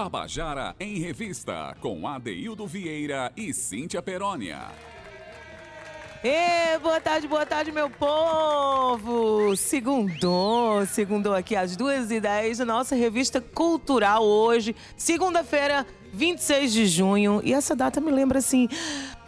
Tabajara em Revista, com Adeildo Vieira e Cíntia Perónia. E boa tarde, boa tarde, meu povo! Segundou, segundou aqui às duas e dez, nossa revista cultural hoje, segunda-feira, 26 de junho. E essa data me lembra assim.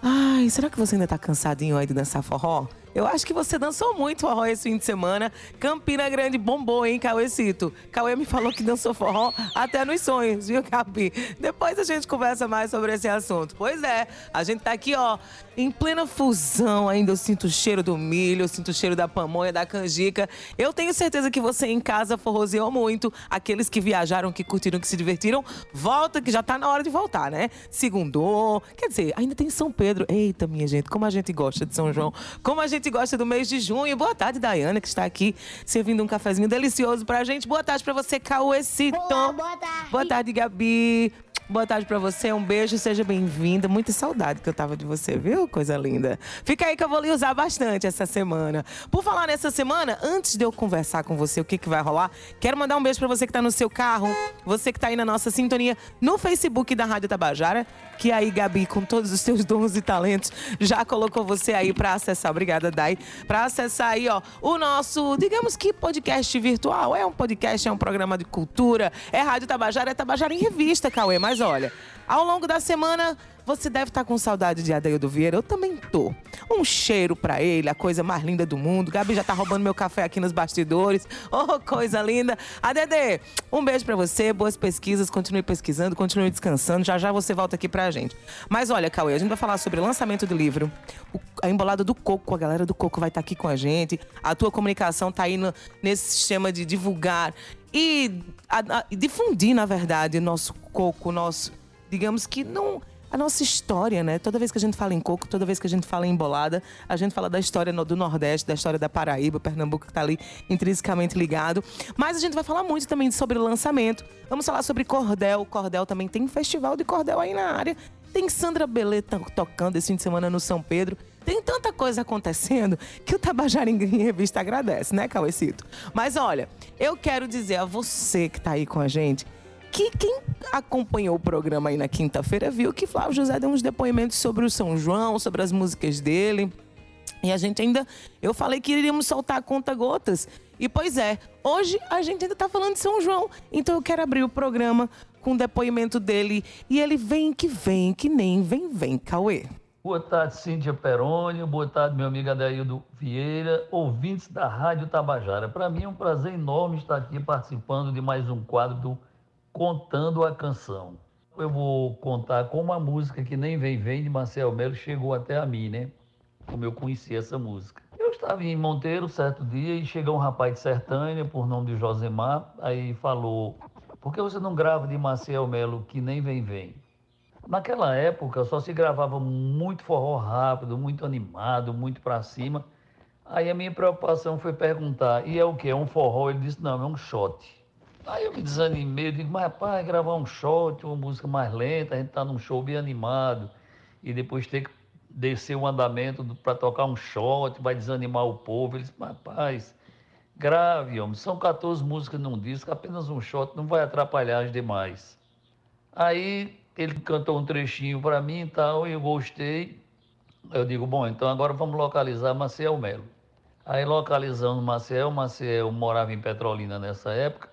Ai, será que você ainda tá cansadinho aí de dançar forró? Eu acho que você dançou muito forró esse fim de semana. Campina Grande bombou, hein, Cauêcito? Cauê me falou que dançou forró até nos sonhos, viu, Capi? Depois a gente conversa mais sobre esse assunto. Pois é, a gente tá aqui, ó, em plena fusão ainda. Eu sinto o cheiro do milho, eu sinto o cheiro da pamonha, da canjica. Eu tenho certeza que você em casa forroseou muito. Aqueles que viajaram, que curtiram, que se divertiram, volta, que já tá na hora de voltar, né? Segundou. Quer dizer, ainda tem São Pedro. Eita, minha gente, como a gente gosta de São João. Como a gente gente gosta do mês de junho. Boa tarde, Dayana, que está aqui servindo um cafezinho delicioso pra gente. Boa tarde pra você, Cauecito. Boa, boa tarde. Boa tarde, Gabi. Boa tarde para você, um beijo, seja bem-vinda. Muita saudade que eu tava de você, viu? Coisa linda. Fica aí que eu vou lhe usar bastante essa semana. Por falar nessa semana, antes de eu conversar com você o que, que vai rolar, quero mandar um beijo para você que tá no seu carro, você que tá aí na nossa sintonia no Facebook da Rádio Tabajara, que aí, Gabi, com todos os seus dons e talentos, já colocou você aí para acessar. Obrigada, Dai. Para acessar aí, ó, o nosso, digamos que podcast virtual. É um podcast, é um programa de cultura, é Rádio Tabajara, é Tabajara em revista, Cauê. Mas olha, ao longo da semana você deve estar tá com saudade de Adeildo Vieira. Eu também tô. Um cheiro para ele, a coisa mais linda do mundo. Gabi já tá roubando meu café aqui nos bastidores. Oh, coisa linda. Adede, um beijo para você, boas pesquisas, continue pesquisando, continue descansando. Já já você volta aqui pra gente. Mas olha, Cauê, a gente vai falar sobre o lançamento do livro, a embolada do Coco, a galera do Coco vai estar tá aqui com a gente. A tua comunicação tá aí no, nesse sistema de divulgar e a, a, difundir, na verdade, nosso coco, nosso, digamos que não a nossa história, né? Toda vez que a gente fala em coco, toda vez que a gente fala em embolada, a gente fala da história do Nordeste, da história da Paraíba, Pernambuco que está ali intrinsecamente ligado. Mas a gente vai falar muito também sobre lançamento. Vamos falar sobre cordel. Cordel também tem um festival de cordel aí na área. Tem Sandra Belê tocando esse fim de semana no São Pedro. Tem tanta coisa acontecendo que o Tabajara em Revista agradece, né, Cauecito? Mas olha, eu quero dizer a você que está aí com a gente que quem acompanhou o programa aí na quinta-feira viu que Flávio José deu uns depoimentos sobre o São João, sobre as músicas dele. E a gente ainda. Eu falei que iríamos soltar a conta gotas. E pois é, hoje a gente ainda tá falando de São João. Então eu quero abrir o programa com o depoimento dele. E ele vem que vem, que nem vem, vem, Cauê. Boa tarde, Cíntia Perônio. Boa tarde, meu amigo Adaildo Vieira, ouvintes da Rádio Tabajara. Para mim é um prazer enorme estar aqui participando de mais um quadro do contando a canção. Eu vou contar como a música que nem vem vem de Marcel Melo chegou até a mim, né? Como eu conheci essa música. Eu estava em Monteiro certo dia e chegou um rapaz de Sertânia, por nome de Josemar, aí falou: "Por que você não grava de Marcel Melo que nem vem vem?" Naquela época só se gravava muito forró rápido, muito animado, muito para cima. Aí a minha preocupação foi perguntar: "E é o que? É um forró?" Ele disse: "Não, é um shot." Aí eu me desanimei, digo, mas rapaz, gravar um shot, uma música mais lenta, a gente tá num show bem animado, e depois ter que descer o andamento para tocar um shot, vai desanimar o povo. Ele disse, rapaz, grave, homem, são 14 músicas num disco, apenas um shot não vai atrapalhar as demais. Aí ele cantou um trechinho para mim e tal, e eu gostei. Eu digo, bom, então agora vamos localizar Maciel Melo. Aí localizando Maciel, Maciel morava em Petrolina nessa época,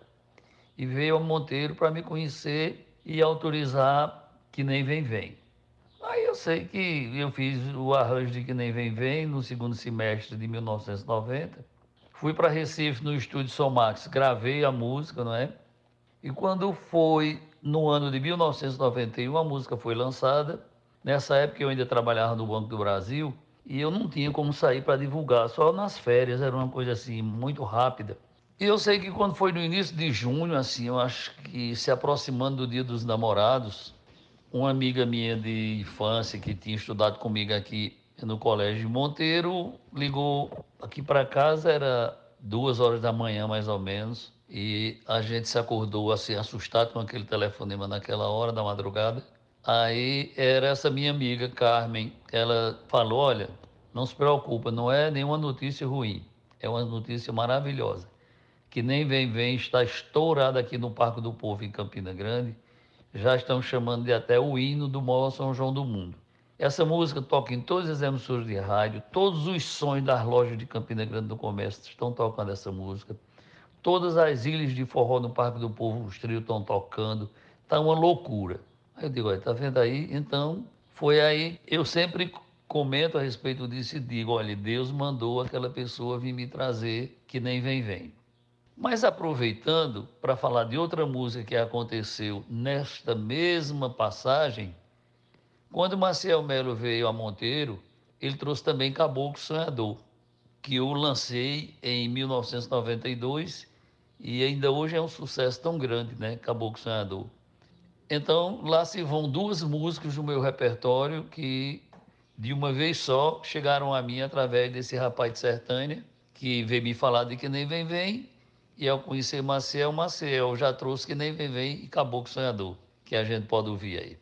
e veio a Monteiro para me conhecer e autorizar que nem vem vem. Aí eu sei que eu fiz o arranjo de que nem vem vem no segundo semestre de 1990. Fui para Recife no estúdio Somax, gravei a música, não é? E quando foi no ano de 1991, a música foi lançada. Nessa época eu ainda trabalhava no Banco do Brasil e eu não tinha como sair para divulgar, só nas férias, era uma coisa assim muito rápida. E eu sei que quando foi no início de junho, assim, eu acho que se aproximando do Dia dos Namorados, uma amiga minha de infância que tinha estudado comigo aqui no Colégio Monteiro ligou aqui para casa, era duas horas da manhã mais ou menos, e a gente se acordou assim assustado com aquele telefonema naquela hora da madrugada. Aí era essa minha amiga Carmen, ela falou: "Olha, não se preocupa, não é nenhuma notícia ruim, é uma notícia maravilhosa que nem vem vem está estourada aqui no Parque do Povo em Campina Grande, já estão chamando de até o hino do maior São João do mundo. Essa música toca em todas as emissoras de rádio, todos os sons das lojas de Campina Grande do Comércio estão tocando essa música. Todas as ilhas de forró no Parque do Povo, os trios estão tocando. Está uma loucura. Aí eu digo, olha, tá vendo aí? Então, foi aí. Eu sempre comento a respeito disso e digo, olha, Deus mandou aquela pessoa vir me trazer que nem vem, vem. Mas aproveitando para falar de outra música que aconteceu nesta mesma passagem, quando Marcel Melo veio a Monteiro, ele trouxe também Caboclo Sonhador, que eu lancei em 1992 e ainda hoje é um sucesso tão grande, né? Caboclo Sonhador. Então, lá se vão duas músicas do meu repertório que, de uma vez só, chegaram a mim através desse rapaz de Sertânia, que veio me falar de Que Nem Vem Vem, e ao conhecer Maciel, Maciel já trouxe Que Nem Vem Vem e Caboclo Sonhador, que a gente pode ouvir aí.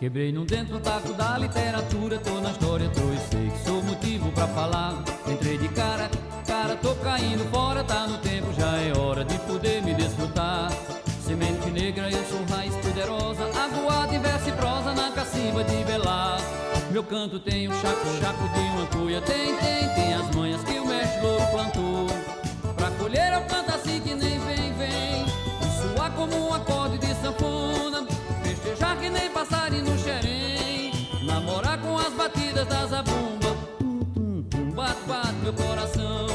Quebrei num dentro um taco da literatura, tô na história, tô e sei que sou motivo pra falar. Entrei de cara, cara, tô caindo fora, tá no tempo, já é hora de poder me desfrutar. Semente negra, eu sou raiz poderosa, aguada e prosa na cacimba de velar. Meu canto tem o chaco, chaco de uma cuia, tem, tem, tem as manhas que o mestre louro plantou. Pra colher eu canto assim que nem vem, vem, e soar como um acorde de sanfona. Festejar que nem passarinho batidas da zabumba Tum, tum, tum, bate, bate meu coração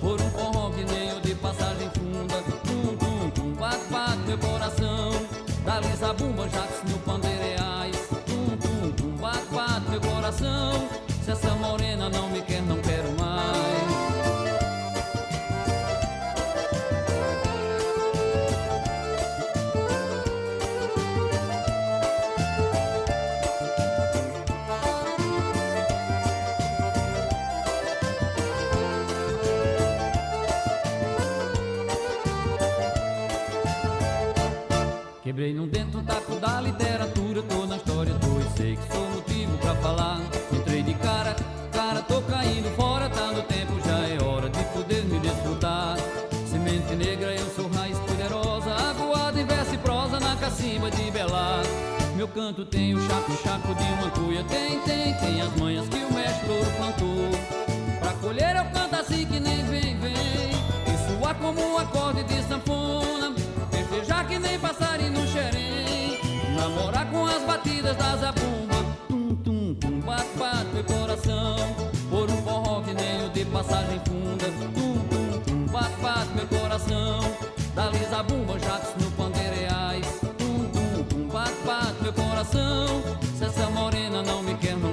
Por um forró que nem o de passagem funda. Tum, tum, tum, bate, bate meu coração Dali zabumba, jatos no Quebrei num dentro um taco da literatura, tô na história, tô e sei que sou motivo pra falar. Entrei de cara, cara, tô caindo fora, tá no tempo, já é hora de poder me desfrutar. Semente negra, eu sou raiz poderosa, aguada em verso e prosa na cacimba de belar. Meu canto tem o chaco, chaco de uma cuia, tem, tem, tem as manhas que o mestre ouro plantou. Pra colher eu canto assim que nem vem, vem, e soar como um acorde de sanfona. Que nem passarinho no xerém. Namorar com as batidas da zabumba. Tum, tum, tum, bate, bate meu coração. Por um forró que nem o de passagem funda. Tum, tum, tum, bate, bate meu coração. Dali zabumba, jatos no pandeireais Tum, tum, tum, bate, bate meu coração. Se essa morena não me quer, mais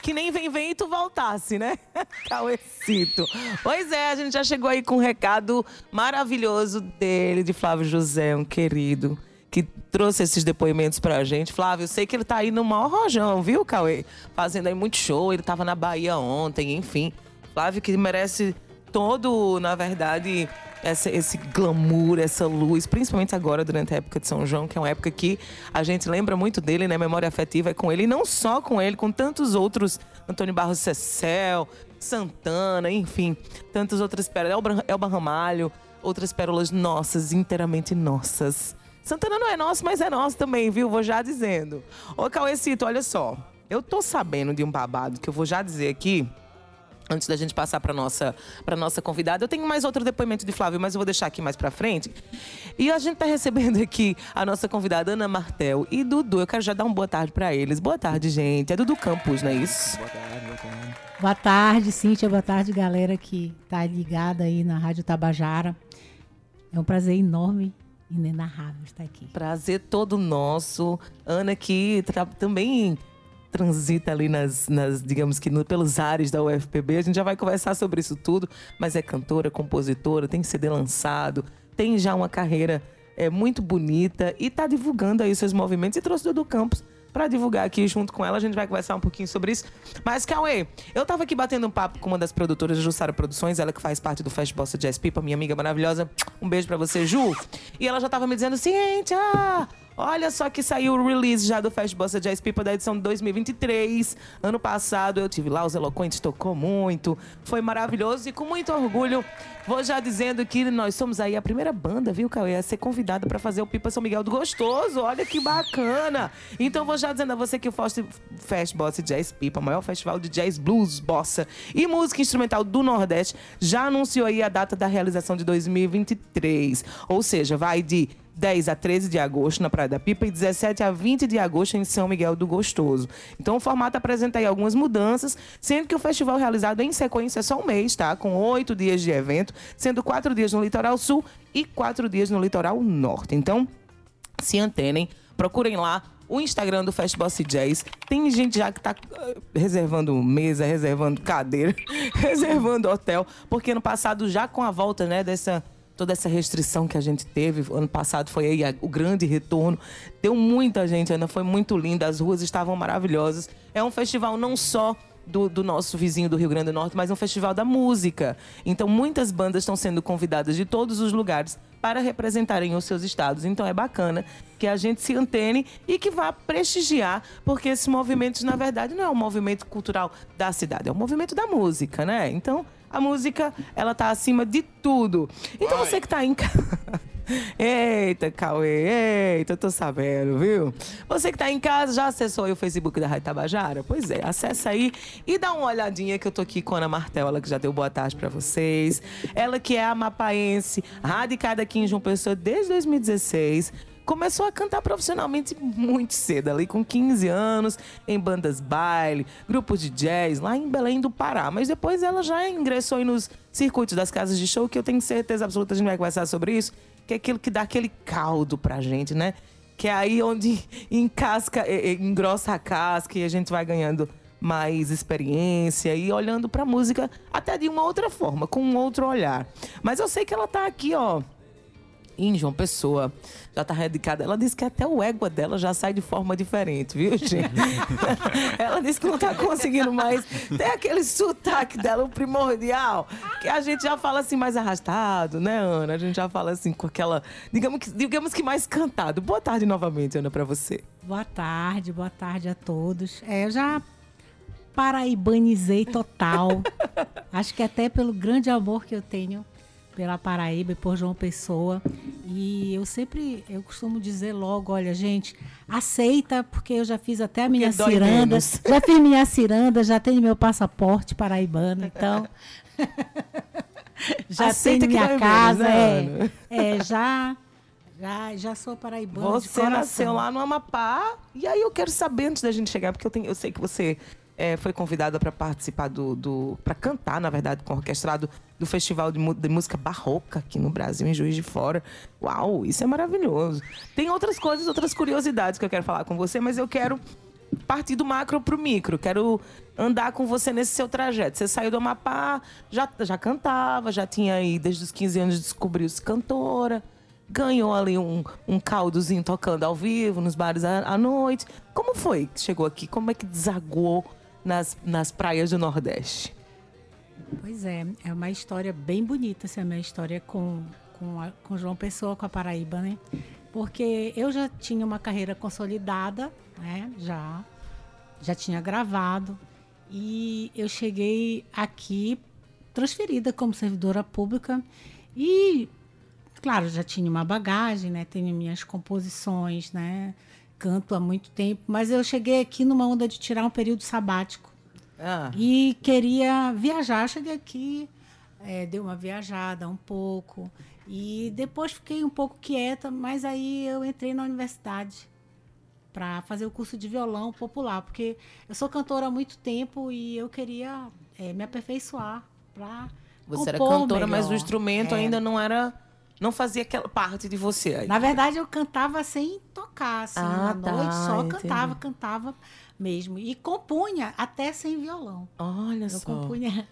Que nem vem, tu voltasse, né? Cauecito. Pois é, a gente já chegou aí com um recado maravilhoso dele, de Flávio José, um querido, que trouxe esses depoimentos pra gente. Flávio, eu sei que ele tá aí no maior rojão, viu, Cauê? Fazendo aí muito show, ele tava na Bahia ontem, enfim. Flávio que merece todo, na verdade, essa, esse glamour, essa luz, principalmente agora durante a época de São João, que é uma época que a gente lembra muito dele, né? Memória afetiva é com ele, e não só com ele, com tantos outros, Antônio Barros Cecel, Santana, enfim, tantas outras pérolas, Elba, Ramalho, outras pérolas nossas, inteiramente nossas. Santana não é nosso, mas é nosso também, viu? Vou já dizendo. Ô, Cauecito, olha só. Eu tô sabendo de um babado que eu vou já dizer aqui, antes da gente passar para nossa para nossa convidada. Eu tenho mais outro depoimento de Flávio, mas eu vou deixar aqui mais para frente. E a gente está recebendo aqui a nossa convidada Ana Martel e Dudu. Eu quero já dar uma boa tarde para eles. Boa tarde, gente. É Dudu Campos, não é isso? Boa tarde, boa tarde. Boa tarde, Cíntia. Boa tarde, galera que tá ligada aí na Rádio Tabajara. É um prazer enorme inenarrável estar aqui. Prazer todo nosso. Ana que tra- também transita ali nas, nas digamos que no- pelos ares da UFPB. A gente já vai conversar sobre isso tudo, mas é cantora, compositora, tem CD lançado, tem já uma carreira é, muito bonita e está divulgando aí seus movimentos e trouxe Dudu Campos para divulgar aqui junto com ela. A gente vai conversar um pouquinho sobre isso. Mas, Cauê, eu tava aqui batendo um papo com uma das produtoras, Jussara Produções, ela que faz parte do Fast Bossa Jazz Pipa, minha amiga maravilhosa. Um beijo para você, Ju. E ela já tava me dizendo, Cíntia, olha só que saiu o release já do Fast Bossa Jazz Pipa da edição de 2023. Ano passado eu tive lá, os Eloquentes tocou muito. Foi maravilhoso e com muito orgulho vou já dizendo que nós somos aí a primeira banda, viu, Cauê, a ser convidada para fazer o Pipa São Miguel do Gostoso. Olha que bacana. Então vou já dizendo a você que o Fast, Bossa Jazz Pipa, maior festival de jazz, blues, bossa e música instrumental do Nordeste, já anunciou aí a data da realização de 2023. Ou seja, vai de 10 a 13 de agosto na Praia da Pipa e 17 a 20 de agosto em São Miguel do Gostoso. Então o formato apresenta aí algumas mudanças, sendo que o festival realizado em sequência é só um mês, tá? Com oito dias de evento, sendo quatro dias no litoral sul e quatro dias no litoral norte. Então, se antenem, procurem lá o Instagram do Fast Boss Jazz. Tem gente já que tá eh, reservando mesa, reservando cadeira, reservando hotel, porque ano passado já com a volta, né, dessa toda essa restrição que a gente teve, ano passado foi aí a- o grande retorno. Deu muita gente, Ana, foi muito linda, as ruas estavam maravilhosas. É um festival não só do, do nosso vizinho do Rio Grande do Norte, mas um festival da música. Então, muitas bandas estão sendo convidadas de todos os lugares para representarem os seus estados. Então, é bacana que a gente se antene e que vá prestigiar, porque esse movimento, na verdade, não é um movimento cultural da cidade, é um movimento da música, né? Então, a música, ela tá acima de tudo. Então, você que tá em casa. Eita, Cauê, eita, eu tô sabendo, viu? Você que tá em casa, já acessou aí o Facebook da Rádio Tabajara? Pois é, acessa aí e dá uma olhadinha que eu tô aqui com a Ana Martel, ela que já deu boa tarde pra vocês. Ela que é amapaense, radicada aqui em João Pessoa desde 2016. Começou a cantar profissionalmente muito cedo, ali com 15 anos, em bandas baile, grupos de jazz, lá em Belém do Pará. Mas depois ela já ingressou nos circuitos das casas de show, que eu tenho certeza absoluta, a gente vai conversar sobre isso, que é aquilo que dá aquele caldo pra gente, né? Que é aí onde encasca, engrossa a casca e a gente vai ganhando mais experiência e olhando pra música até de uma outra forma, com um outro olhar. Mas eu sei que ela tá aqui, ó, em João Pessoa. Já tá radicada. Ela disse que até o égua dela já sai de forma diferente, viu, gente? ela disse que não tá conseguindo mais ter aquele sotaque dela, o primordial, que a gente já fala assim mais arrastado, né, Ana? A gente já fala assim com aquela, digamos que, digamos que mais cantado. Boa tarde novamente, Ana, pra você. Boa tarde, boa tarde a todos. É, eu já paraibanizei total. Acho que até pelo grande amor que eu tenho pela Paraíba e por João Pessoa. E eu sempre, eu costumo dizer logo, olha, gente, aceita, porque eu já fiz até a minha ciranda. Já fiz minha ciranda, já tenho meu passaporte paraibano, então. já Aceita tenho minha casa, menos, né, é, é, já, já, já sou paraibana Você nasceu lá no Amapá. E aí eu quero saber antes da gente chegar, porque eu, tenho, eu sei que você eh, foi convidada para participar do. do para cantar, na verdade, com o orquestrado do Festival de, de Música Barroca aqui no Brasil, em Juiz de Fora. Uau, isso é maravilhoso. Tem outras coisas, outras curiosidades que eu quero falar com você, mas eu quero partir do macro pro micro. Quero andar com você nesse seu trajeto. Você saiu do Amapá, já, já cantava, já tinha aí, desde os 15 anos, descobriu-se cantora ganhou ali um, um caldozinho tocando ao vivo nos bares à, à noite. Como foi que chegou aqui? Como é que desaguou nas, nas praias do Nordeste? Pois é, é uma história bem bonita essa minha história com, com, a, com João Pessoa, com a Paraíba, né? Porque eu já tinha uma carreira consolidada, né? Já, já tinha gravado. E eu cheguei aqui transferida como servidora pública e, claro, já tinha uma bagagem, né? Tenho minhas composições, né? Canto há muito tempo, mas eu cheguei aqui numa onda de tirar um período sabático. Ah, E queria viajar, cheguei aqui, é, dei uma viajada um pouco. E depois fiquei um pouco quieta, mas aí eu entrei na universidade para fazer o curso de violão popular, porque eu sou cantora há muito tempo e eu queria é, me aperfeiçoar para você era cantora, mas o instrumento É. ainda não era Não fazia aquela parte de você aí. Na verdade, eu cantava sem tocar, assim, Ah, à tá, noite, só entendi. cantava, cantava mesmo. E compunha até sem violão. Olha Eu só. compunha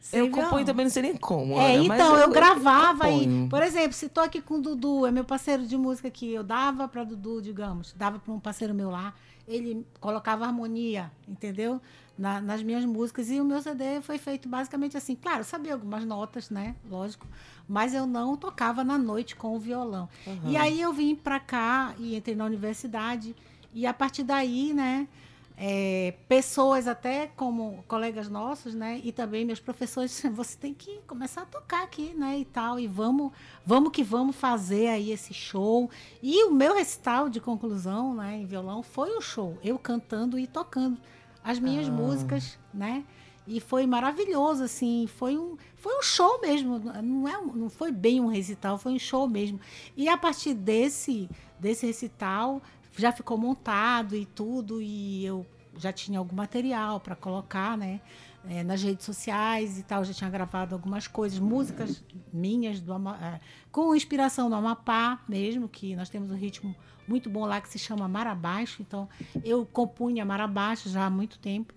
sem Eu violão. componho também, não sei nem como. É, mas então, eu, gravava componho. e, por exemplo, se tô aqui com o Dudu, é meu parceiro de música aqui, eu dava para Dudu, digamos, dava para um parceiro meu lá, ele colocava harmonia, entendeu? Na- nas minhas músicas e o meu CD foi feito basicamente assim. Claro, eu sabia algumas notas, né? Lógico, mas eu não tocava na noite com o violão. E aí eu vim para cá e entrei na universidade e a partir daí, né? é, pessoas até como colegas nossos, né, e também meus professores, você tem que começar a tocar aqui, né, e tal, e vamos, vamos que vamos fazer aí esse show. E o meu recital de conclusão, né, em violão foi o show, eu cantando e tocando as minhas músicas, né? E foi maravilhoso, assim, foi um, foi um show mesmo, não, é, não foi bem um recital, foi um show mesmo. E a partir desse, desse recital, já ficou montado e tudo, e eu já tinha algum material para colocar, né? eh, nas redes sociais e tal, já tinha gravado algumas coisas, músicas minhas do eh, com inspiração do Amapá mesmo, que nós temos um ritmo muito bom lá que se chama Mar Abaixo, então eu compunha Mar Abaixo já há muito tempo.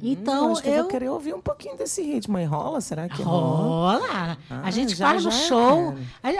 Então, acho que eu eu vou querer ouvir um pouquinho desse ritmo aí. Rola? Será que rola? Rola! Ah, a gente já, o eu show.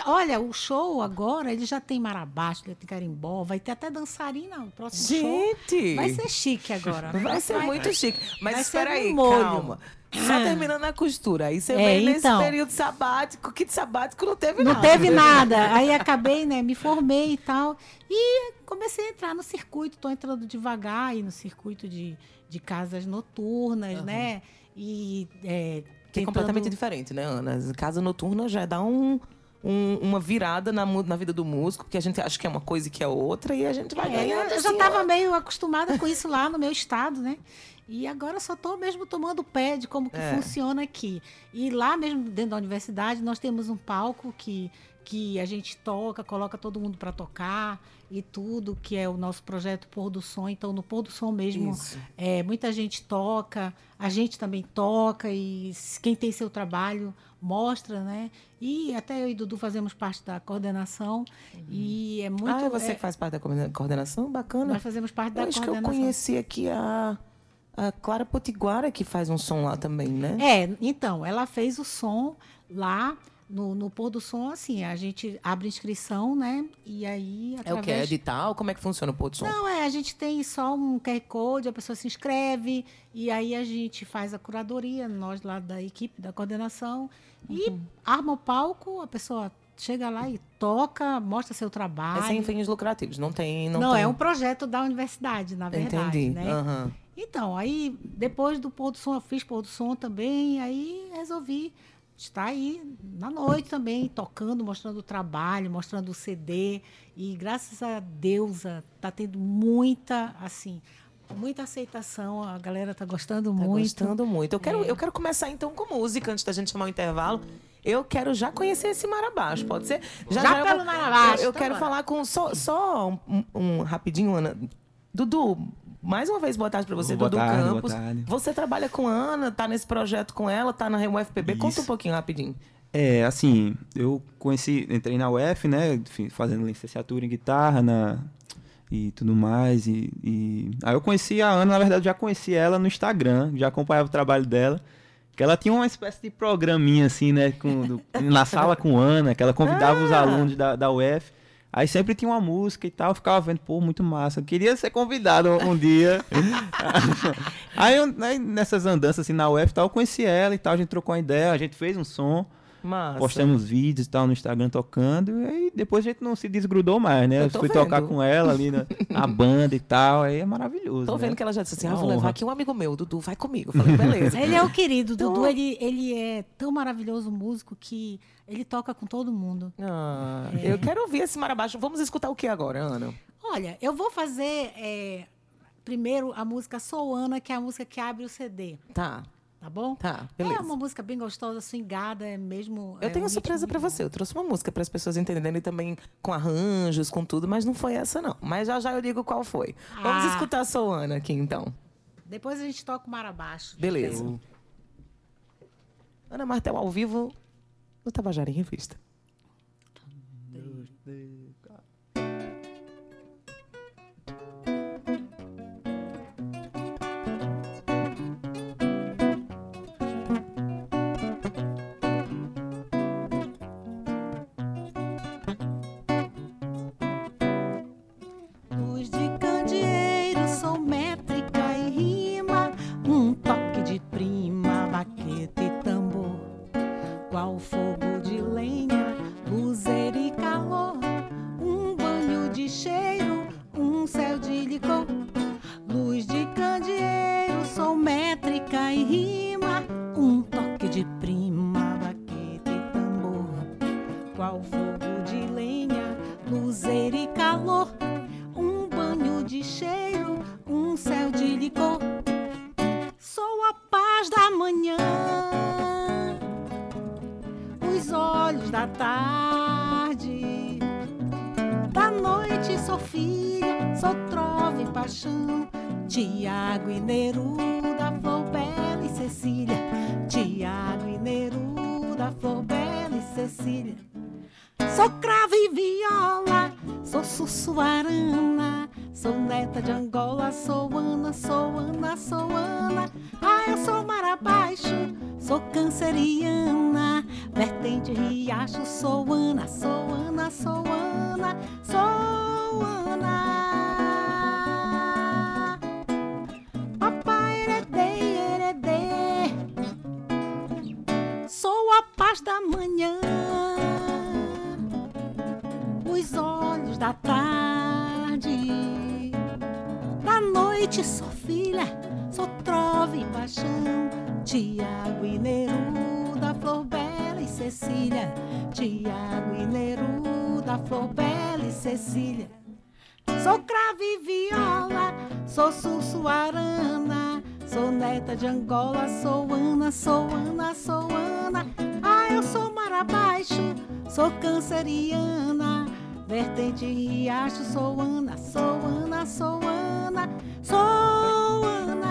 Olha, o show agora, ele já tem marabaixo, ele tem carimbó, vai ter até dançarina no próximo show. Gente! Vai ser chique agora. né? Vai ser muito chique. Mas vai espera ser aí, calma. Só terminando a costura. Aí você É, vem nesse então. período sabático, que de sabático não teve Não nada. teve nada. Aí acabei, né? Me formei e tal. E comecei a entrar no circuito. Tô entrando devagar aí no circuito de, de casas noturnas, né? E. É, Que é completamente diferente, né, Ana? Casa noturna já dá um, um- uma virada na, na vida do músico, porque a gente acha que é uma coisa e que é outra, e a gente vai É, eu, ganhando. eu já assim, estava ó. meio acostumada com isso lá no meu estado, né? E agora só estou mesmo tomando pé de como que É. funciona aqui. E lá mesmo dentro da universidade nós temos um palco que, que a gente toca, coloca todo mundo para tocar e tudo, que é o nosso projeto Pôr do Som. Então no Pôr do Som mesmo é, muita gente toca, a gente também toca e quem tem seu trabalho mostra, né? E até eu e Dudu fazemos parte da coordenação e é muito... ah, você é- que faz parte da coordena- coordenação? Bacana. nós fazemos parte da Eu acho que eu coordenação. conheci aqui a, a Clara Potiguara, que faz um som lá também, né? É, então, ela fez o som lá no, no pôr do som, assim, a gente abre inscrição, né? E aí, É o que? É através... edital? Como é que funciona o pôr do som? Não, é, a gente tem só um QR Code, a pessoa se inscreve, e aí a gente faz a curadoria, nós lá da equipe da coordenação, e Uhum. arma o palco, a pessoa chega lá e toca, mostra seu É trabalho. sem fins lucrativos, não tem... Não, Não, tem... é um projeto da universidade, na verdade, Entendi. né? aham. Então, aí depois do pôr do som, eu fiz pôr do som também, aí resolvi estar aí na noite também, tocando, mostrando o trabalho, mostrando o CD. E graças a Deus, ah, tá tendo muita, assim, muita aceitação, a galera tá gostando Tá muito. gostando muito. Eu quero, É. eu quero começar então com música, antes da gente chamar o intervalo. Eu quero já conhecer esse Mar Abaixo, pode ser? Já eu pelo vou- Mar Abaixo, Eu, eu quero bora. falar com só, só um, um rapidinho, Ana. Dudu, mais uma vez, boa tarde pra você, Boa Dudu tarde, boa Campos. tarde. Você trabalha com a Ana, tá nesse projeto com ela, tá na UFPB. Conta um Isso. pouquinho rapidinho. É, assim, eu conheci, entrei na UF, né, fazendo licenciatura em guitarra na, e tudo mais, e, e- aí eu conheci a Ana, na verdade já conheci ela no Instagram, já acompanhava o trabalho dela, que ela tinha uma espécie de programinha, assim, né, com, do- na sala com Ana, que ela convidava os Ah! alunos da, da UF, aí sempre tinha uma música e tal, eu ficava vendo, pô, muito massa, eu queria ser convidado um, dia. aí, eu, aí nessas andanças, assim, na UF e tal, eu conheci ela e tal, a gente trocou uma ideia, a gente fez um som, Massa. postamos vídeos e tal no Instagram tocando, e aí depois a gente não se desgrudou mais, né? Eu Eu fui tocar vendo. com ela ali na, na banda e tal, aí é maravilhoso. Tô né? vendo que ela já disse assim: ah, Uma vou levar aqui um amigo meu, Dudu, vai comigo. Eu falei, beleza. Ele é o querido, Então- Dudu, ele, ele é tão maravilhoso músico que ele toca com todo mundo. Ah, É. Eu quero ouvir esse Mar Abaixo. Vamos escutar o que agora, Ana? Olha, eu vou fazer é, primeiro a música Sou Ana, que é a música que abre o CD, Tá, tá bom? tá, É beleza. uma música bem gostosa, swingada, é mesmo. Eu é tenho um uma surpresa muito você. Eu trouxe uma música para as pessoas entenderem também com arranjos, com tudo, mas não foi essa não. Mas já já eu digo qual foi. Vamos Ah. escutar a Soana aqui então. Depois a gente toca o Mar Abaixo. Beleza. Ana Martel ao vivo no Tabajara em Revista. ao fogo de lenha, luzer e calor, um banho de cheiro, um céu de licor, luz de candeeiro, sométrica e rima, um toque de prima, baqueta e tambor, qual for da tarde, da noite, Sofia, sou trova e paixão, Tiago e Neruda, Flor Bela e Cecília, Tiago e Neruda, Flor Bela e Cecília. Sou cravo e viola, sou sussuarana. Sou neta de Angola, sou Ana, sou Ana, sou Ana. Ah, eu sou mar abaixo, sou canceriana. Vertente riacho, sou Ana, sou Ana, sou Ana, sou Ana. Papai heredei, heredei. Sou a paz da manhã, os olhos da tarde sou filha, sou trova e paixão. Tiago e Neruda, Flor Bela e Cecília. Tiago e Neruda, Flor Bela e Cecília. Sou cravo e viola, sou sussuarana. Sou neta de Angola, sou Ana, sou Ana, sou Ana. Ah, eu sou mar abaixo, sou canceriana. Vertente riacho, sou Ana, sou Ana, sou Ana. so will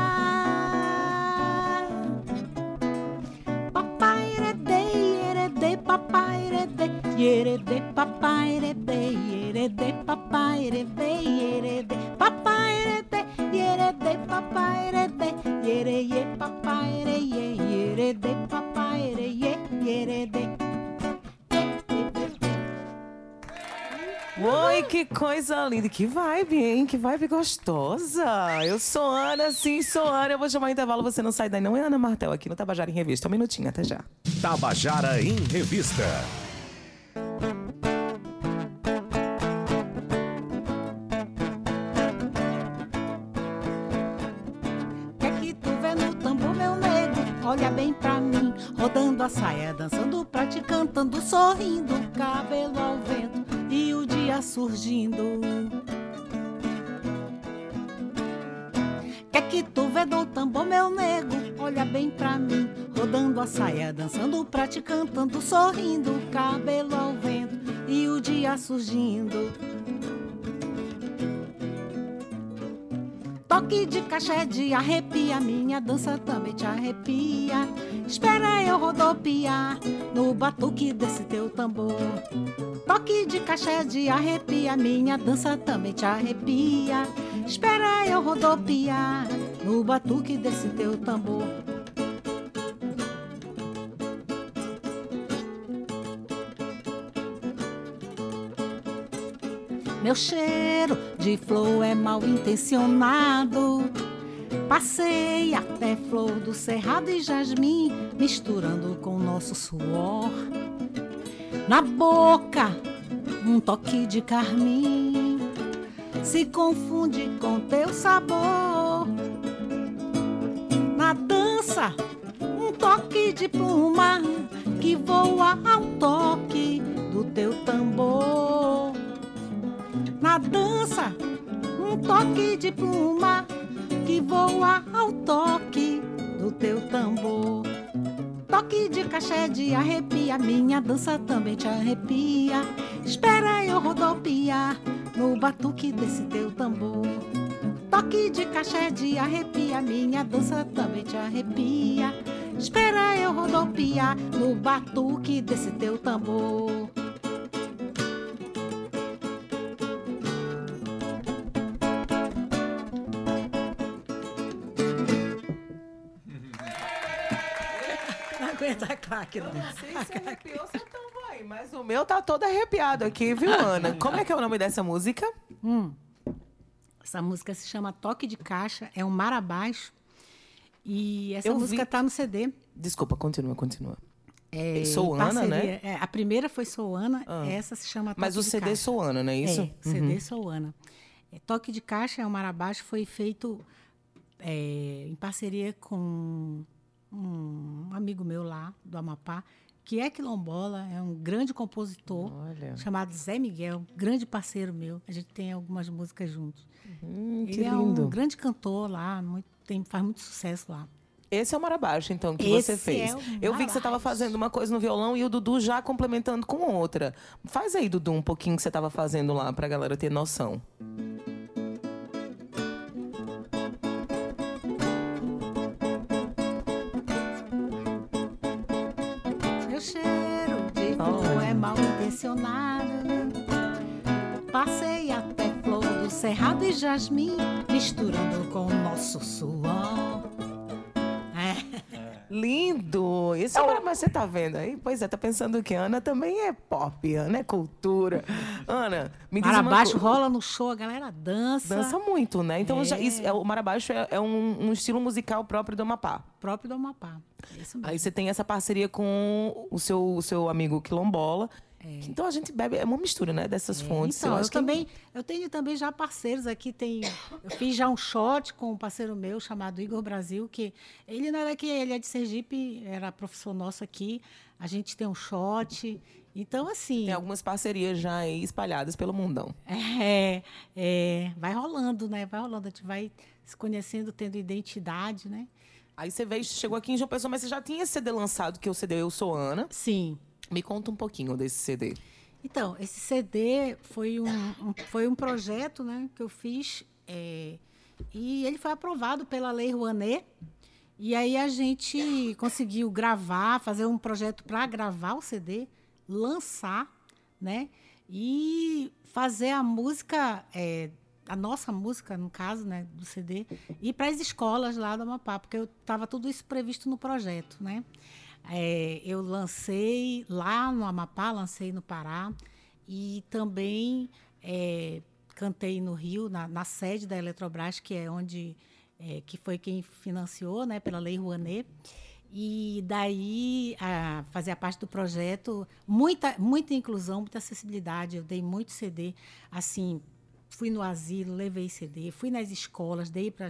Papa ere papa papa papa papa ye. Coisa linda. Que vibe, hein? Que vibe gostosa. Eu sou Ana, sim, sou Ana. Eu vou chamar o intervalo, você não sai daí. Não é Ana Martel aqui no Tabajara em Revista. Um minutinho, até já. Tabajara em Revista. Surgindo. Quer que tu vê do tambor, meu nego? Olha bem pra mim, rodando a saia, dançando, praticando, sorrindo, cabelo ao vento e o dia surgindo. Toque de caché de arrepia, minha dança também te arrepia. Espera eu rodopiar no batuque desse teu tambor. Toque de caché de arrepia, minha dança também te arrepia. Espera eu rodopiar no batuque desse teu tambor. Meu cheiro de flor é mal intencionado. Passei até flor do cerrado e jasmim, misturando com nosso suor. Na boca, um toque de carmim se confunde com teu sabor. Na dança, um toque de pluma que voa ao toque do teu tambor na dança, um toque de pluma que voa ao toque do teu tambor. Toque de caché de arrepia, minha dança também te arrepia. Espera eu rodopiar no batuque desse teu tambor. Toque de caché de arrepia, minha dança também te arrepia. Espera eu rodopiar no batuque desse teu tambor. Aguenta a claque, não. Não sei se arrepiou seu também, mas o meu tá todo arrepiado aqui, viu, Ana? Como é que é o nome dessa música? Hum. Essa música se chama Toque de Caixa, é um mar abaixo. E essa Eu música vi- tá no CD. Desculpa, continua, continua. É, Sou Ana, né? é, a primeira foi Sou Ana, Ah. essa se chama Toque Mas o de CD Caixa. Sou Ana, não é isso? É, CD Sou Ana. É, Toque de Caixa é um mar abaixo, foi feito é, em parceria com um amigo meu lá, do Amapá, que é quilombola, é um grande compositor, Olha. chamado Zé Miguel, grande parceiro meu. A gente tem algumas músicas juntos. Hum, que Ele é lindo. um grande cantor lá, muito- tem, faz muito sucesso lá. Esse é o Marabaixo, então, que Esse você fez. é Eu vi que você estava fazendo uma coisa no violão e o Dudu já complementando com outra. Faz aí, Dudu, um pouquinho que você estava fazendo lá pra galera ter noção. Meu Passei até flor do cerrado e jasmim, misturando com o nosso suor. É. Lindo! Esse é o Marabaixo, você tá vendo aí? Pois é, tá pensando que Ana também é pop, Ana é cultura. Ana, me diz Para uma rola no show, a galera dança. Dança muito, né? Então, já, É. isso, é, o Marabaixo é, é um, um estilo musical próprio do Amapá. Próprio do Amapá. É Isso mesmo. Aí você tem essa parceria com o seu, o seu amigo Quilombola. Que Então a gente bebe, é uma mistura, né? Dessas fontes. Então, eu, que- também, eu tenho também já parceiros aqui, tem, eu fiz já um shot com um parceiro meu chamado Igor Brasil, que ele não é daqui, ele é de Sergipe, era professor nosso aqui, a gente tem um shot, então assim, Tem algumas parcerias já aí espalhadas pelo mundão. é, é, vai rolando, né, vai rolando, a gente vai se conhecendo, tendo identidade, né, Aí você veio, chegou aqui em João Pessoa, mas você já tinha CD lançado, que é o CD Eu Sou Ana. sim. Me conta um pouquinho desse CD. Então, esse CD foi um, um- foi um projeto né, que eu fiz é, e ele foi aprovado pela Lei Rouanet. E aí a gente conseguiu gravar, fazer um projeto para gravar o CD, lançar, né? E fazer a música, é, a nossa música, no caso, né, do CD, ir para as escolas lá do Amapá, porque estava tudo isso previsto no projeto, né? É, eu lancei lá no Amapá, lancei no Pará e também é, cantei no Rio, na, na sede da Eletrobras, que é onde é, que foi quem financiou, né, pela Lei Rouanet. E daí a, fazia parte do projeto muita muita inclusão, muita acessibilidade. Eu dei muito CD, assim, fui no asilo, levei CD, fui nas escolas, dei para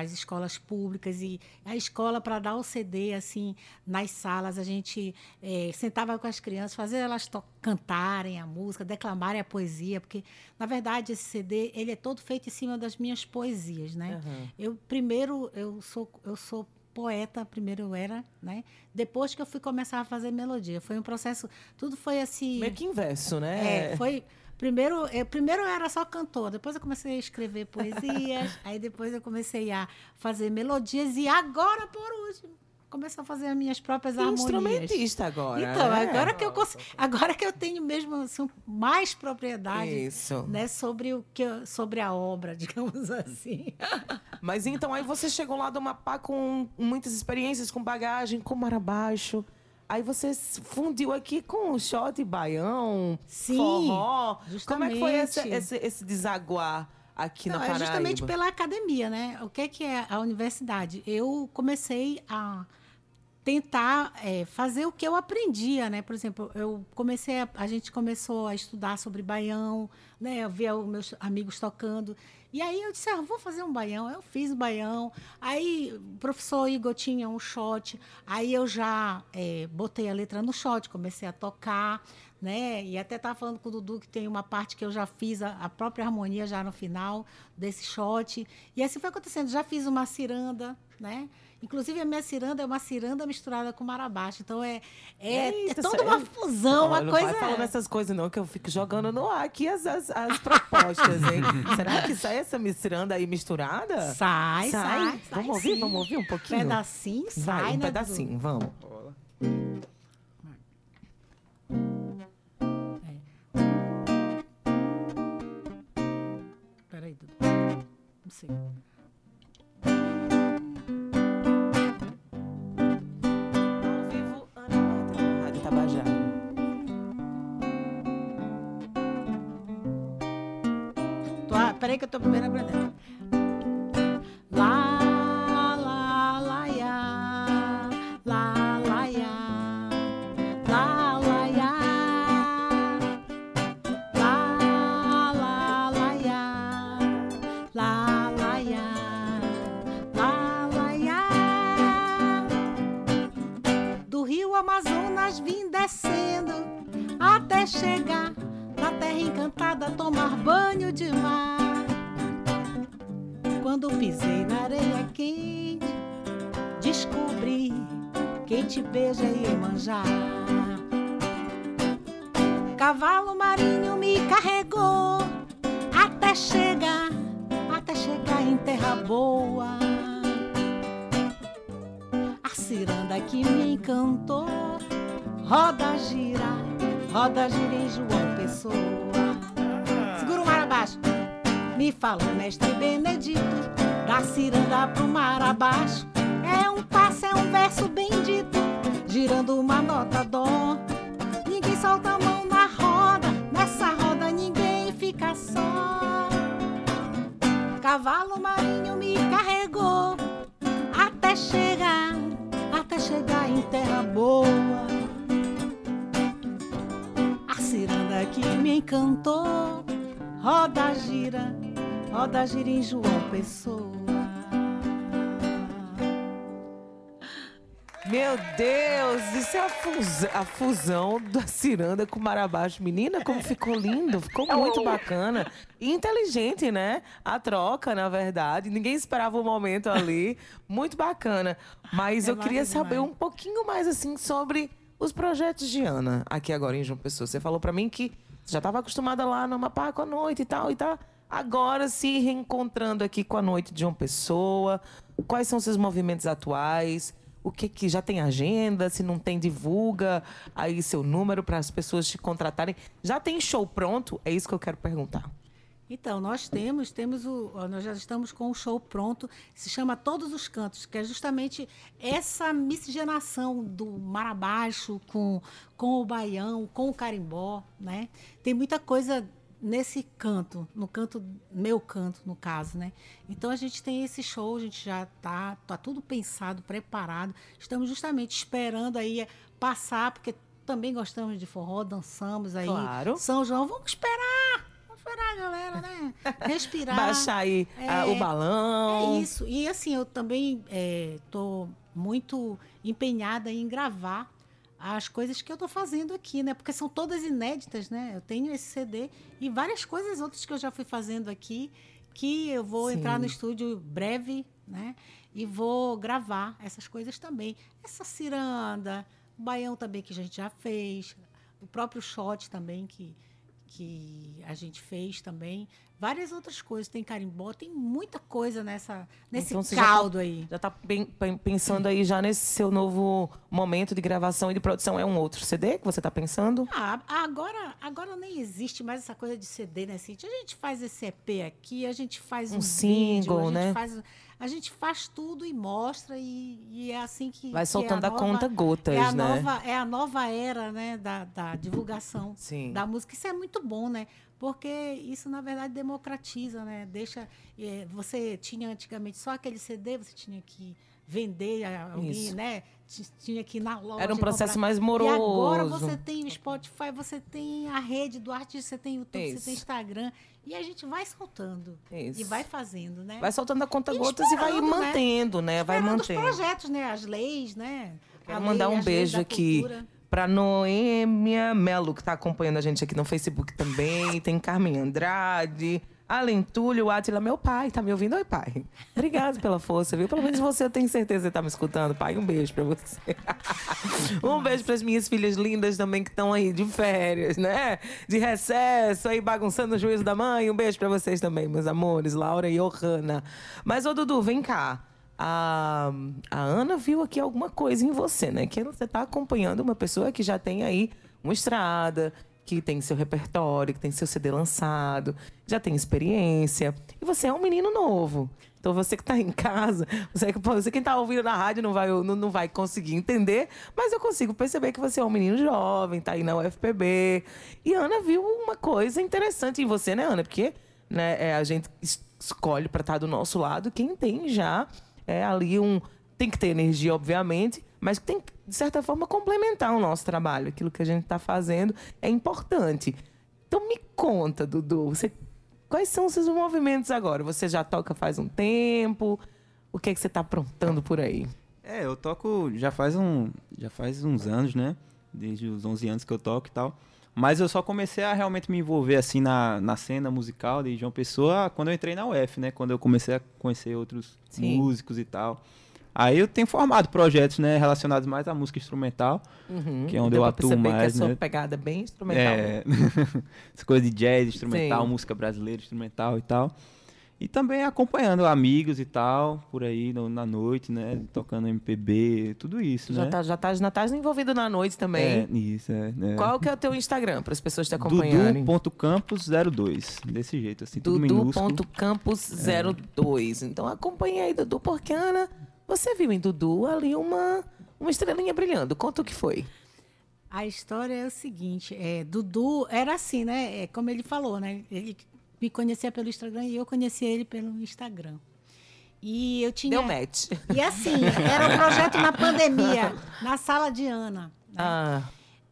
as escolas públicas e a escola para dar o CD assim nas salas a gente eh, sentava com as crianças, fazia elas cantarem a música, declamarem a poesia, porque na verdade esse CD ele é todo feito em cima das minhas poesias, né? Eu primeiro eu sou eu sou poeta, primeiro eu era, né? Depois que eu fui começar a fazer melodia, foi um processo, tudo foi assim. Meio que inverso, né? É, foi. Primeiro eu, primeiro eu era só cantor, depois eu comecei a escrever poesias, aí depois eu comecei a fazer melodias e agora, por último, começo a fazer as minhas próprias harmonias. Instrumentista agora. Então, né? agora que eu cons- agora que eu tenho mesmo assim, mais propriedade Isso. né, sobre o que eu- sobre a obra, digamos assim. Mas então aí você chegou lá do Amapá com muitas experiências, com bagagem, com Marabaixo. Aí você fundiu aqui com shot, baião, Sim, forró. Como é que foi esse, justamente. esse, esse desaguar aqui Não, na é Paraíba? justamente pela academia, né? O que é, que é a universidade? Eu comecei a tentar é, fazer o que eu aprendia, né? Por exemplo, eu comecei a, a gente começou a estudar sobre baião, né? Eu via os meus amigos tocando e aí eu disse, ah, vou fazer um baião. Eu fiz o baião. Aí o professor Igor tinha um shot. Aí eu já é, botei a letra no shot, comecei a tocar, né? E até estava falando com o Dudu que tem uma parte que eu já fiz a, a própria harmonia já no final desse shot. E assim foi acontecendo. Já fiz uma ciranda, né? Inclusive a minha ciranda é uma ciranda misturada com marabaixo. Então é, é, é Eita, toda sério? uma fusão, uma não coisa. vai falando essas coisas não, que eu fico jogando no ar aqui as, as, as propostas, hein? Será que sai essa misturanda aí misturada? Sai, sai. sai vamos ouvir? sim. Vamos ouvir um pouquinho? Pedacinho, sai, Vai, um né, Dudu? pedacinho, vamos. Peraí, você. Ao vivo, Ana Marta, Rádio Tabajara. Tô, ah, peraí que eu tô primeiro aprendendo. Cavalo marinho me carregou até chegar, até chegar em terra boa. A ciranda que me encantou, roda gira, roda gira em João Pessoa. Segura o mar abaixo. Me fala, mestre Benedito, da ciranda pro mar abaixo. É um passo, é um verso bendito, girando uma nota dó. Ninguém solta a mão na roda, nessa roda ninguém fica só. Cavalo marinho me carregou até chegar, até chegar em terra boa. A ciranda que me encantou, roda gira, roda gira em João Pessoa. Meu Deus, isso é a, fus- a fusão da ciranda com o marabaixo. Menina, como ficou lindo, ficou muito bacana. E inteligente, né? A troca, na verdade. Ninguém esperava o momento ali. Muito bacana. Mas É eu queria massa saber demais. um pouquinho mais, assim, sobre os projetos de Ana aqui agora em João Pessoa. Você falou pra mim que já estava acostumada lá no Amapá com a noite e tal, e tá agora se reencontrando aqui com a noite de João Pessoa. Quais são seus movimentos atuais? O que que já tem agenda? Se não tem, divulga aí seu número para as pessoas te contratarem. Já tem show pronto? É isso que eu quero perguntar. Então, nós temos, temos o, nós já estamos com o show pronto, se chama Todos os Cantos, que é justamente essa miscigenação do mar abaixo com, com o baião, com o carimbó, né? Tem muita coisa nesse canto, no canto, meu canto, no caso, né? Então a gente tem esse show, a gente já tá, tá tudo pensado, preparado. Estamos justamente esperando aí passar, porque também gostamos de forró, dançamos aí. Claro. São João, vamos esperar! Vamos esperar, galera, né? Respirar. Baixar aí ah, o É, balão. É isso. E assim, eu também estou muito empenhada em gravar as coisas que eu estou fazendo aqui, né? Porque são todas inéditas, né? Eu tenho esse CD e várias coisas outras que eu já fui fazendo aqui, que eu vou Sim. entrar no estúdio breve, né? E vou gravar essas coisas também. Essa ciranda, o baião também que a gente já fez, o próprio shot também que que a gente fez também, várias outras coisas, tem carimbó, tem muita coisa nessa nesse Então, você já tá- caldo aí. Já tá pen- pensando aí já nesse seu novo momento de gravação e de produção? É um outro CD que você tá pensando? Ah, agora, agora nem existe mais essa coisa de CD, né, Cintia? A gente faz esse EP aqui, a gente faz Um um, single, vídeo, a gente né? Faz, a gente faz tudo e mostra e, e é assim que Vai que soltando é a, nova- conta gotas, é a né? nova é a nova era, né, da, da divulgação Sim. da música. Isso é muito bom, né? Porque isso na verdade democratiza, né? Deixa eh, você tinha antigamente só aquele CD, você tinha que vender a alguém, Isso. né? Tinha que ir na loja. Era um processo comprar. mais E agora moroso. você tem o Spotify, você tem a rede do artista, você tem YouTube, Isso. você tem Instagram. E a gente vai soltando. Isso. E vai fazendo, né? Vai soltando a conta E gotas e vai né? mantendo, né? Vai Esperando os mantendo. projetos, né? As leis, né? Quero A mandar lei- um beijo aqui pra Noêmia Melo, que tá acompanhando a gente aqui no Facebook também. Tem Carmen Andrade, Além Túlio, Atila, meu pai. Tá me ouvindo? Oi, pai. Obrigado pela força, viu? Pelo menos você, eu tenho certeza que tá me escutando. Pai, um beijo pra você. um beijo pras minhas filhas lindas também que estão aí de férias, né? De recesso, aí bagunçando o juízo da mãe. Um beijo pra vocês também, meus amores, Laura e Johanna. Mas, ô Dudu, vem cá. A, a Ana viu aqui alguma coisa em você, né? Que você tá acompanhando uma pessoa que já tem aí uma estrada, que tem seu repertório, que tem seu CD lançado, já tem experiência. E você é um menino novo. Então você que está em casa, você, que- você quem está ouvindo na rádio não vai, não, não vai conseguir entender, mas eu consigo perceber que você é um menino jovem, tá aí na UFPB. E Ana viu uma coisa interessante em você, né, Ana? Porque né? É, a gente es- escolhe para estar do nosso lado quem tem já é, ali um. Tem que ter energia, obviamente, mas tem que, de certa forma, complementar o nosso trabalho. Aquilo que a gente está fazendo é importante. Então me conta, Dudu, você, quais são os seus movimentos agora? Você já toca faz um tempo? O que é que você está aprontando por aí? É, eu toco já faz um já faz uns anos, né? Desde os 11 anos que eu toco e tal. Mas eu só comecei a realmente me envolver assim na, na cena musical de João Pessoa quando eu entrei na UF, né? Quando eu comecei a conhecer outros Sim. músicos e tal. Aí eu tenho formado projetos, né, relacionados mais à música instrumental, Uhum. que é onde eu atuo mais, que a sua né? pegada é bem instrumental. É, essa coisa de jazz instrumental, Sim. música brasileira instrumental e tal. E também acompanhando amigos e tal, por aí no- na noite, né? Tocando MPB, tudo isso, Já né? tá, já tá, já tá envolvido na noite também. É, isso, é. é. Qual que é o teu Instagram para as pessoas te acompanharem? Dudu.campos02. Desse jeito, assim, tudo minúsculo. Dudu.campos02. Então acompanhe aí, Dudu, porque, Ana, você viu em Dudu ali uma, uma estrelinha brilhando. Conta o que foi. A história é o seguinte, é, Dudu era assim, né? É, como ele falou, né? Ele me conhecia pelo Instagram e eu conhecia ele pelo Instagram. E eu tinha. Deu match. E assim, era um projeto na pandemia, na sala de Ana. né? Ah,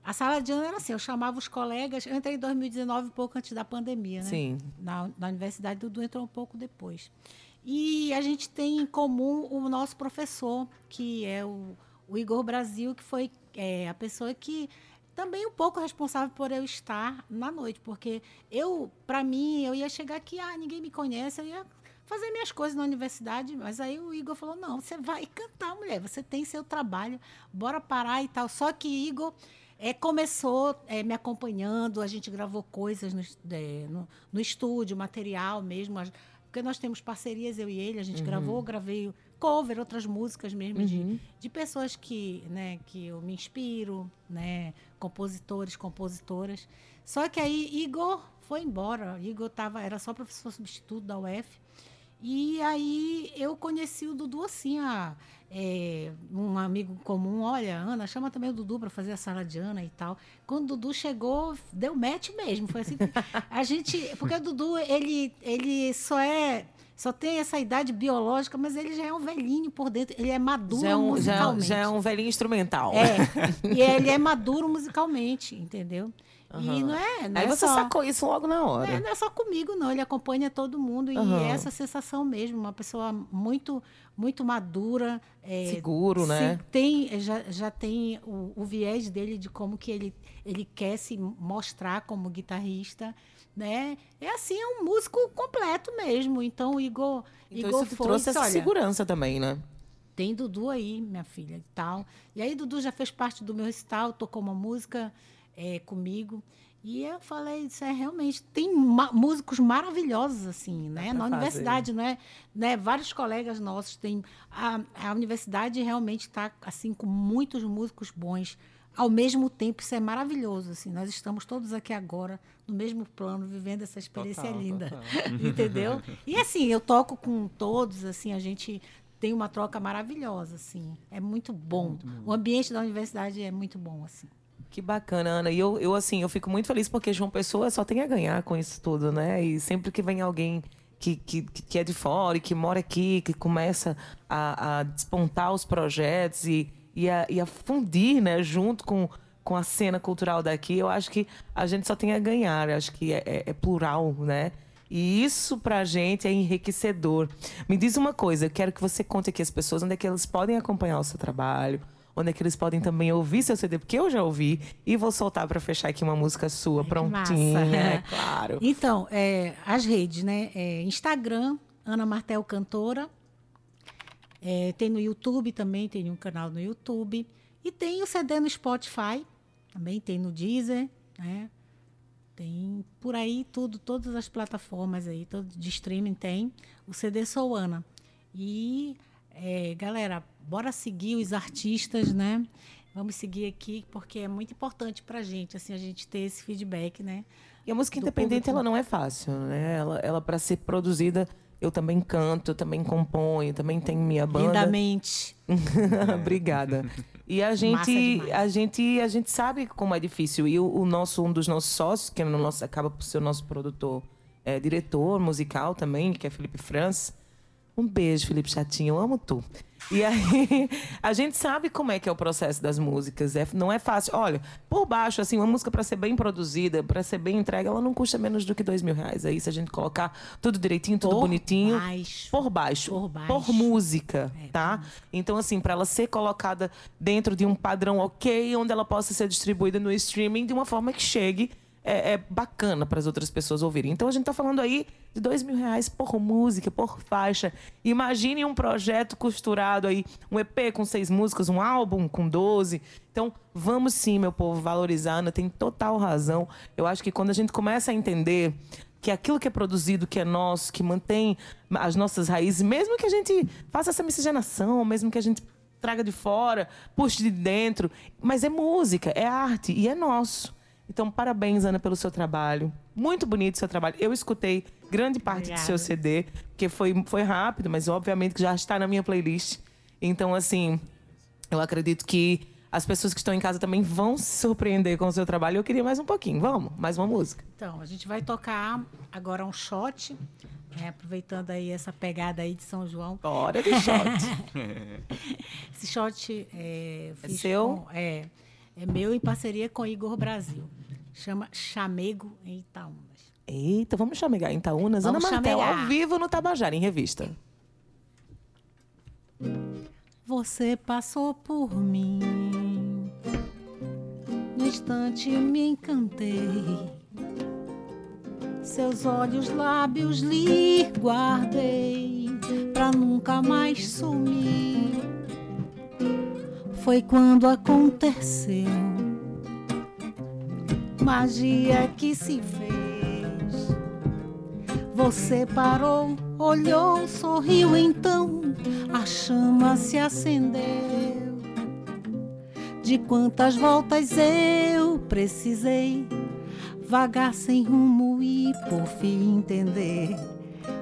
A sala de Ana era assim, eu chamava os colegas, eu entrei em 2019, um pouco antes da pandemia, né? sim. na, na universidade, Dudu entrou um pouco depois. E a gente tem em comum o nosso professor, que é o, o Igor Brasil, que foi é, a pessoa que também um pouco responsável por eu estar na noite, porque eu, para mim, eu ia chegar aqui, ah, ninguém me conhece, eu ia fazer minhas coisas na universidade, mas aí o Igor falou, não, você vai cantar, mulher, você tem seu trabalho, bora parar e tal. Só que Igor é, começou é, me acompanhando, a gente gravou coisas no, é, no, no estúdio, material mesmo, porque nós temos parcerias, eu e ele, a gente gravou, gravei cover, outras músicas mesmo de, de pessoas que, né, que eu me inspiro, né, compositores, compositoras. Só que aí Igor foi embora, Igor tava, era só professor substituto da UF, e aí eu conheci o Dudu assim, a, é, um amigo comum, olha, Ana, chama também o Dudu para fazer a sala de Ana e tal. Quando o Dudu chegou, deu match mesmo. Foi assim. A gente. Porque o Dudu, ele, ele só é. Só tem essa idade biológica, mas ele já é um velhinho por dentro. Ele é maduro Já é, um, já, é- musicalmente. já é um velhinho instrumental. É, e ele é maduro musicalmente, entendeu? E Aham. não é. Não Aí é você só... sacou isso logo na Não hora. é, não é só comigo, não. Ele acompanha todo mundo. Aham. E é essa sensação mesmo. Uma pessoa muito, muito madura. é, Seguro, né? se- Tem, já, já tem o, o viés dele de como que ele, ele quer se mostrar como guitarrista. Né? É assim, é um músico completo mesmo. Então, o Igor, Então Igor isso foi, trouxe essa "Olha, segurança também, né? tem Dudu aí, minha filha, e tal. E aí Dudu já fez parte do meu recital, tocou uma música é, comigo. E eu falei, isso é realmente, tem ma- músicos maravilhosos, assim, né? Na fazer. universidade, não é? Né? Vários colegas nossos têm... A, a universidade realmente está, assim, com muitos músicos bons. Ao mesmo tempo, isso é maravilhoso, assim. Nós estamos todos aqui agora, no mesmo plano, vivendo essa experiência Total, linda. total. Entendeu? E assim, eu toco com todos, assim, a gente tem uma troca maravilhosa, assim. É muito bom. O ambiente da universidade é muito bom, assim. Que bacana, Ana. E eu, eu, assim, eu fico muito feliz porque João Pessoa só tem a ganhar com isso tudo, né? E sempre que vem alguém que, que, que é de fora e que mora aqui, que começa a, a despontar os projetos e, e, a, e a fundir, né, junto com, com a cena cultural daqui, eu acho que a gente só tem a ganhar. Eu acho que é, é- é plural, né? E isso pra gente é enriquecedor. Me diz uma coisa, eu quero que você conte aqui às pessoas onde é que elas podem acompanhar o seu trabalho, onde é que eles podem também ouvir seu CD, porque eu já ouvi, e vou soltar pra fechar aqui uma música sua, Ai, que prontinha, massa. é claro. Então, é, as redes, né? É, Instagram, Ana Martel Cantora. É, tem no YouTube também, tem um canal no YouTube. E tem o CD no Spotify, também tem no Deezer, né? Tem por aí tudo, todas as plataformas aí, todo de streaming tem. O CD Sou Ana. E, é, galera, bora seguir os artistas, né? Vamos seguir aqui, porque é muito importante pra gente, assim, a gente ter esse feedback, né? E a música independente, público. ela não é fácil, né? Ela, ela para ser produzida, eu também canto, eu também componho, também tenho minha banda. Lindamente. Obrigada. E a gente, a gente, a gente sabe como é difícil. E o, o nosso, um dos nossos sócios, que é no nosso, acaba por ser o nosso produtor é, diretor musical também, que é Felipe Franz. Um beijo, Felipe Chatinho, eu amo tu. E aí, a gente sabe como é que é o processo das músicas. É, não é fácil. Olha, por baixo, assim, uma música para ser bem produzida, para ser bem entregue, ela não custa menos do que dois mil reais. Aí, se a gente colocar tudo direitinho, tudo Por bonitinho. baixo. Por baixo. Por baixo. Por música, É, tá? Então, assim, para ela ser colocada dentro de um padrão ok, onde ela possa ser distribuída no streaming de uma forma que chegue é, é bacana para as outras pessoas ouvirem. Então a gente está falando aí de dois mil reais por música, por faixa. Imagine um projeto costurado aí, um EP com seis músicas, um álbum com 12. Então vamos sim, meu povo, valorizar. Ana tem total razão. Eu acho que quando a gente começa a entender que aquilo que é produzido, que é nosso, que mantém as nossas raízes, mesmo que a gente faça essa miscigenação, mesmo que a gente traga de fora, puxe de dentro, mas é música, é arte e é nosso. Então, parabéns, Ana, pelo seu trabalho. Muito bonito o seu trabalho. Eu escutei grande parte do seu Obrigada. CD, porque foi, foi rápido, mas obviamente que já está na minha playlist. Então, assim, eu acredito que as pessoas que estão em casa também vão se surpreender com o seu trabalho. Eu queria mais um pouquinho. Vamos? Mais uma música. Então, a gente vai tocar agora um shot, né, aproveitando aí essa pegada aí de São João. Hora de shot. Esse shot é, É seu? com- é, é meu em parceria com Igor Brasil. Chama Chamego em Itaúnas. Eita, vamos chamegar em Itaúnas. Ana Vamos Martel, chamegar. ao vivo no Tabajara, em revista. Você passou por mim. No instante me encantei. Seus olhos, lábios lhe guardei pra nunca mais sumir. Foi quando aconteceu magia que se fez. Você parou, olhou, sorriu então, a chama se acendeu. De quantas voltas eu precisei, vagar sem rumo e por fim entender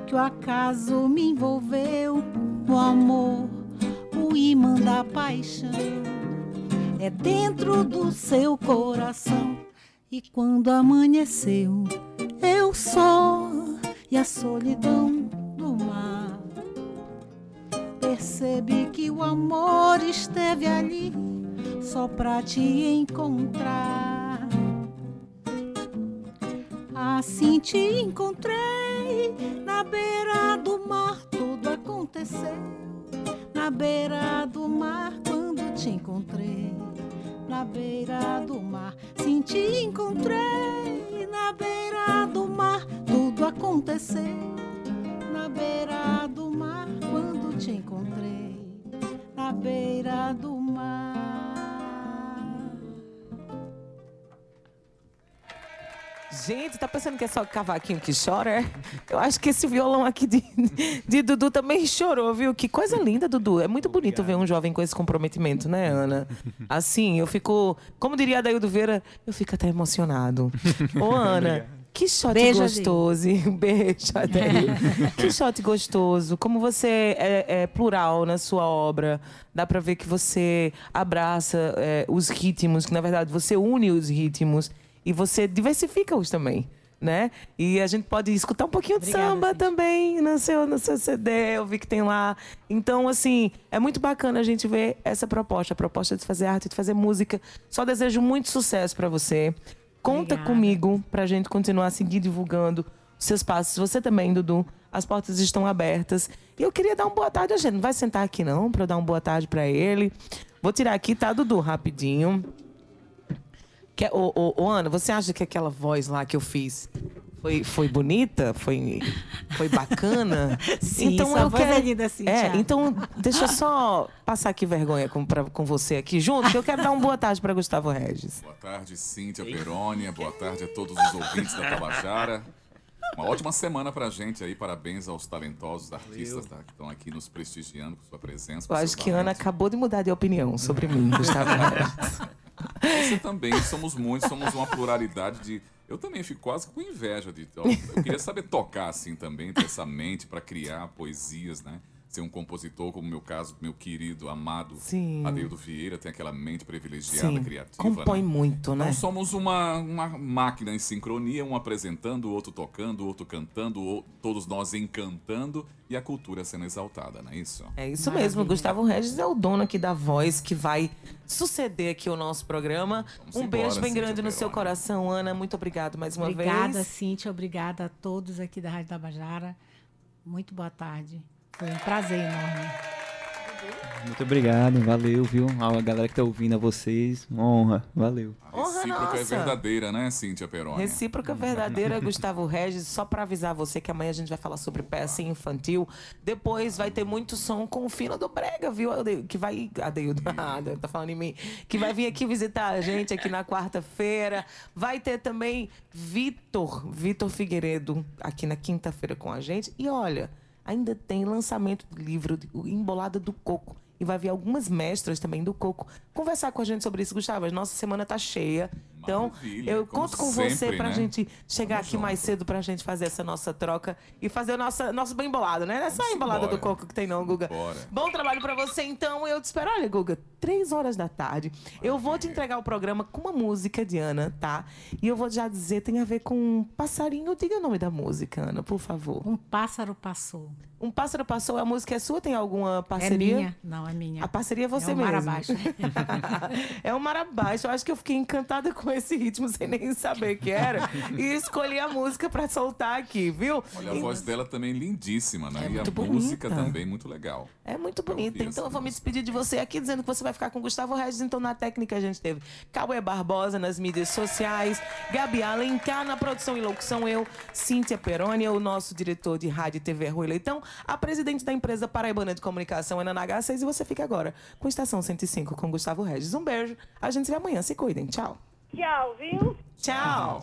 que o acaso me envolveu, o amor, o imã da paixão é dentro do seu coração. E quando amanheceu, eu só e a solidão do mar. Percebi que o amor esteve ali só pra te encontrar. Assim te encontrei na beira do mar, tudo aconteceu. Na beira do mar, quando te encontrei. Na beira do mar, sim te encontrei. Na beira do mar, tudo aconteceu. Na beira do mar, quando te encontrei. Na beira do mar. Gente, tá pensando que é só cavaquinho que chora? é? Eu acho que esse violão aqui de, de Dudu também chorou, viu? Que coisa linda, Dudu. É muito bonito ver um jovem com esse comprometimento, né, Ana? Assim, eu fico. Como diria Adaildo Vieira, eu fico até emocionado. Ô, Ana. Que shot Beijo, gostoso. Um beijo, Adaildo. que shot gostoso. Como você é, é plural na sua obra. Dá pra ver que você abraça é, os ritmos, que na verdade você une os ritmos e você diversifica-os também. Né? E a gente pode escutar um pouquinho de Obrigada, samba Cíntia. também no seu, no seu CD, eu vi que tem lá. Então, assim, é muito bacana a gente ver essa proposta, a proposta de fazer arte, de fazer música. Só desejo muito sucesso pra você. Conta Obrigada. comigo pra gente continuar a seguir divulgando os seus passos. Você também, Dudu. As portas estão abertas. E eu queria dar uma boa tarde. A gente não vai sentar aqui, não, pra eu dar uma boa tarde pra ele. Vou tirar aqui, tá, Dudu? Rapidinho. Que, ô, ô, ô, Ana, você acha que aquela voz lá que eu fiz foi, foi bonita? Foi, foi bacana? Sim, sua voz é linda, Cíntia. É, então deixa eu só passar aqui vergonha com, pra- com você aqui junto, que eu quero dar uma boa tarde para Gustavo Regis. Boa tarde, Cíntia Perônia. Boa tarde a todos os ouvintes da Tabajara. Uma ótima semana pra gente aí. Parabéns aos talentosos artistas tá, que estão aqui nos prestigiando com sua presença. com Eu acho que a Ana acabou de mudar de opinião sobre mim, Gustavo Regis. Você também, somos muitos, somos uma pluralidade de. Eu também fico quase com inveja de. Eu queria saber tocar assim também, ter essa mente para criar poesias, né? Ser um compositor, como no meu caso, meu querido, amado Sim. Adeildo Vieira, tem aquela mente privilegiada, Sim, criativa. compõe né? muito, né? Nós somos uma, uma máquina em sincronia, um apresentando, o outro tocando, o outro cantando, o- todos nós encantando e a cultura sendo exaltada, não é isso? É isso mesmo, Gustavo Regis é o dono aqui da voz que vai suceder aqui o nosso programa. Vamos um embora, beijo bem Cíntia grande no seu coração, Ana. Muito obrigado mais uma Obrigada, vez. Cíntia. Obrigada a todos aqui da Rádio Tabajara. Muito boa tarde. Foi um prazer enorme. Muito obrigado, valeu, viu? A galera que tá ouvindo, a vocês, uma honra, valeu. A Honra recíproca é nossa. verdadeira, né, Cíntia Peroni? Recíproca verdadeira, Gustavo Regis. Só pra avisar você que amanhã a gente vai falar sobre peça infantil. Depois vai ter muito som com o Fino do Brega, viu? Que vai. Adeildo, ah, tá falando em mim. Que vai vir aqui visitar a gente aqui na quarta-feira. Vai ter também Vitor, Vitor Figueiredo, aqui na quinta-feira com a gente. E olha, ainda tem lançamento do livro de- Embolada do Coco. E vai vir algumas mestras também do Coco conversar com a gente sobre isso, Gustavo. A nossa semana tá cheia. Então, Maravilha, eu conto com sempre, você pra né? gente chegar Tamo aqui mais junto. cedo pra gente fazer essa nossa troca e fazer o nosso, nosso bem bolado, né? Não é só a embolada do embora. coco que tem, não, Guga. Bora. Bom trabalho pra você, então. Eu te espero. Olha, Guga, três horas da tarde. Eu vou te entregar o programa com uma música de Ana, tá? E eu vou já dizer, tem a ver com um passarinho. Diga o nome da música, Ana, por favor. Um pássaro passou. Um pássaro passou, a música é sua? Tem alguma É parceria? minha? Não, é minha. A parceria é você é um mesmo. mar abaixo. é um mar abaixo. Eu acho que eu fiquei encantada com esse ritmo sem nem saber que era. e escolhi a música pra soltar aqui, viu? Olha, a E- voz dela também lindíssima, né? É e a muito música bonita. também muito legal. É muito bonita. Então eu vou me despedir de você aqui dizendo que você vai ficar com Gustavo Regis. Então na técnica a gente teve Cauê Barbosa nas mídias sociais, Gabi Alencar na produção e locução, eu, Cíntia Peroni, o nosso diretor de rádio e TV Rui Leitão, a presidente da empresa Paraibana de Comunicação, Ana H6, e você fica agora com Estação 105 com Gustavo Regis. Um beijo. A gente se vê amanhã. Se cuidem. Tchau. Tchau, viu? Tchau.